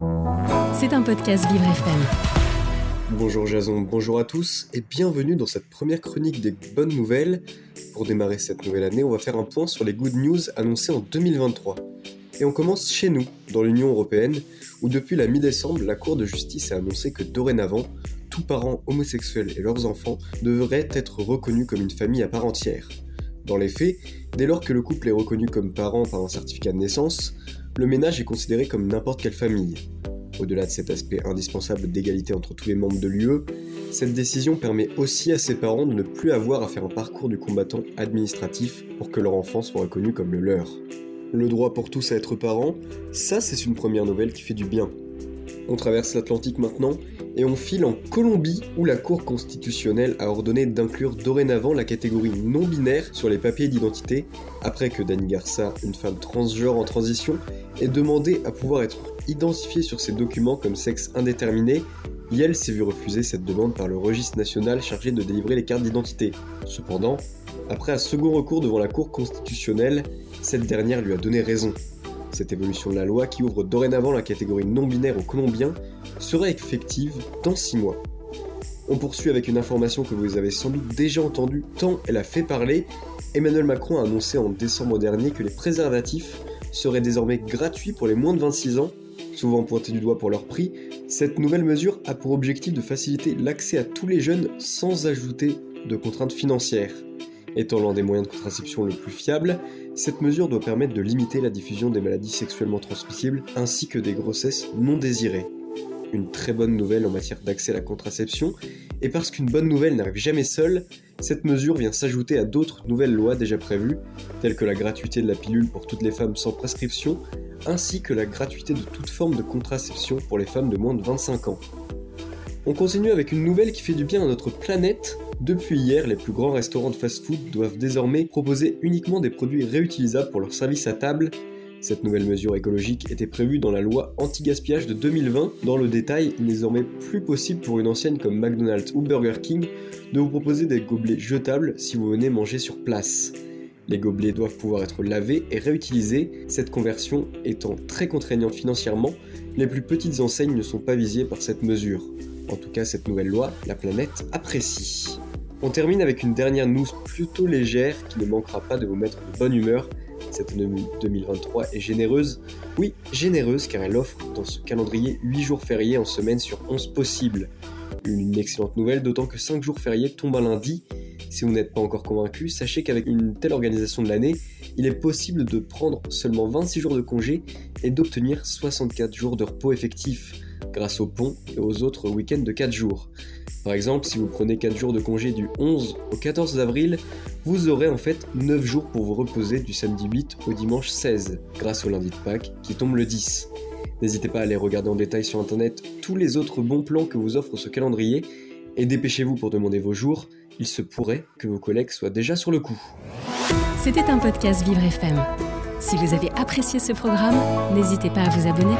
C'est un podcast Vivre FM. Bonjour Jason, bonjour à tous et bienvenue dans cette première chronique des bonnes nouvelles. Pour démarrer cette nouvelle année, on va faire un point sur les good news annoncées en 2023. Et on commence chez nous, dans l'Union Européenne, où depuis la mi-décembre, la Cour de justice a annoncé que dorénavant, tous parents homosexuels et leurs enfants devraient être reconnus comme une famille à part entière. Dans les faits, dès lors que le couple est reconnu comme parent par un certificat de naissance, le ménage est considéré comme n'importe quelle famille. Au-delà de cet aspect indispensable d'égalité entre tous les membres de l'UE, cette décision permet aussi à ses parents de ne plus avoir à faire un parcours du combattant administratif pour que leur enfant soit reconnu comme le leur. Le droit pour tous à être parents, ça c'est une première nouvelle qui fait du bien. On traverse l'Atlantique maintenant et on file en Colombie où la Cour constitutionnelle a ordonné d'inclure dorénavant la catégorie non binaire sur les papiers d'identité après que Dani Garça, une femme transgenre en transition, ait demandé à pouvoir être identifiée sur ses documents comme sexe indéterminé. Yel s'est vu refuser cette demande par le registre national chargé de délivrer les cartes d'identité. Cependant, après un second recours devant la Cour constitutionnelle, cette dernière lui a donné raison. Cette évolution de la loi, qui ouvre dorénavant la catégorie non-binaire aux Colombiens, sera effective dans 6 mois. On poursuit avec une information que vous avez sans doute déjà entendue tant elle a fait parler. Emmanuel Macron a annoncé en décembre dernier que les préservatifs seraient désormais gratuits pour les moins de 26 ans. Souvent pointés du doigt pour leur prix, cette nouvelle mesure a pour objectif de faciliter l'accès à tous les jeunes sans ajouter de contraintes financières. Étant l'un des moyens de contraception le plus fiable, cette mesure doit permettre de limiter la diffusion des maladies sexuellement transmissibles ainsi que des grossesses non désirées. Une très bonne nouvelle en matière d'accès à la contraception, et parce qu'une bonne nouvelle n'arrive jamais seule, cette mesure vient s'ajouter à d'autres nouvelles lois déjà prévues, telles que la gratuité de la pilule pour toutes les femmes sans prescription, ainsi que la gratuité de toute forme de contraception pour les femmes de moins de 25 ans. On continue avec une nouvelle qui fait du bien à notre planète. Depuis hier, les plus grands restaurants de fast-food doivent désormais proposer uniquement des produits réutilisables pour leur service à table. Cette nouvelle mesure écologique était prévue dans la loi anti-gaspillage de 2020. Dans le détail, il n'est désormais plus possible pour une enseigne comme McDonald's ou Burger King de vous proposer des gobelets jetables si vous venez manger sur place. Les gobelets doivent pouvoir être lavés et réutilisés, cette conversion étant très contraignante financièrement, les plus petites enseignes ne sont pas visées par cette mesure. En tout cas, cette nouvelle loi, la planète apprécie. On termine avec une dernière news plutôt légère qui ne manquera pas de vous mettre de bonne humeur. Cette année 2023 est généreuse. Oui, généreuse car elle offre dans ce calendrier 8 jours fériés en semaine sur 11 possibles. Une excellente nouvelle, d'autant que 5 jours fériés tombent un lundi. Si vous n'êtes pas encore convaincu, sachez qu'avec une telle organisation de l'année, il est possible de prendre seulement 26 jours de congé et d'obtenir 64 jours de repos effectifs grâce au pont et aux autres week-ends de 4 jours. Par exemple, si vous prenez 4 jours de congé du 11 au 14 avril, vous aurez en fait 9 jours pour vous reposer du samedi 8 au dimanche 16, grâce au lundi de Pâques qui tombe le 10. N'hésitez pas à aller regarder en détail sur internet tous les autres bons plans que vous offre ce calendrier et dépêchez-vous pour demander vos jours, il se pourrait que vos collègues soient déjà sur le coup. C'était un podcast Vivre FM. Si vous avez apprécié ce programme, n'hésitez pas à vous abonner.